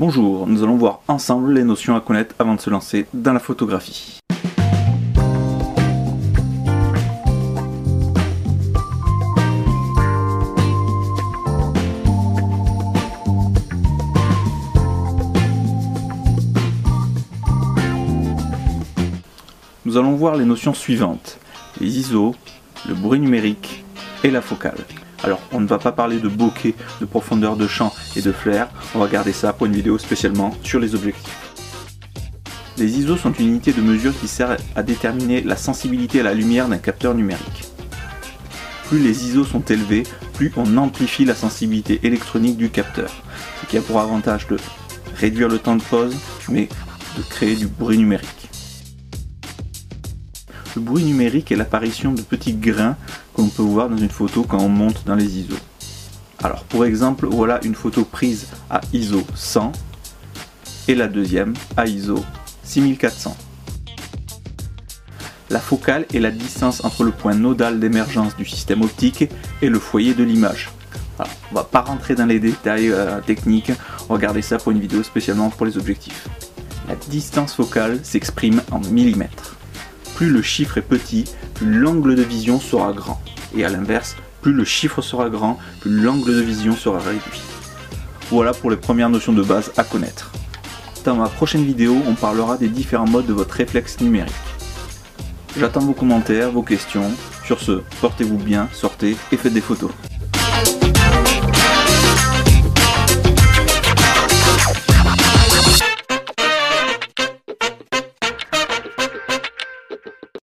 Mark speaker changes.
Speaker 1: Bonjour, nous allons voir ensemble les notions à connaître avant de se lancer dans la photographie. Nous allons voir les notions suivantes, les ISO, le bruit numérique et la focale. Alors, on ne va pas parler de bokeh, de profondeur de champ et de flair, on va garder ça pour une vidéo spécialement sur les objectifs. Les ISO sont une unité de mesure qui sert à déterminer la sensibilité à la lumière d'un capteur numérique. Plus les ISO sont élevés, plus on amplifie la sensibilité électronique du capteur, ce qui a pour avantage de réduire le temps de pause, mais de créer du bruit numérique. Le bruit numérique est l'apparition de petits grains qu'on peut voir dans une photo quand on monte dans les ISO. Alors pour exemple, voilà une photo prise à ISO 100 et la deuxième à ISO 6400. La focale est la distance entre le point nodal d'émergence du système optique et le foyer de l'image. Alors, on va pas rentrer dans les détails euh, techniques, garder ça pour une vidéo spécialement pour les objectifs. La distance focale s'exprime en millimètres plus le chiffre est petit, plus l'angle de vision sera grand. Et à l'inverse, plus le chiffre sera grand, plus l'angle de vision sera réduit. Voilà pour les premières notions de base à connaître. Dans ma prochaine vidéo, on parlera des différents modes de votre réflexe numérique. J'attends vos commentaires, vos questions. Sur ce, portez-vous bien, sortez et faites des photos.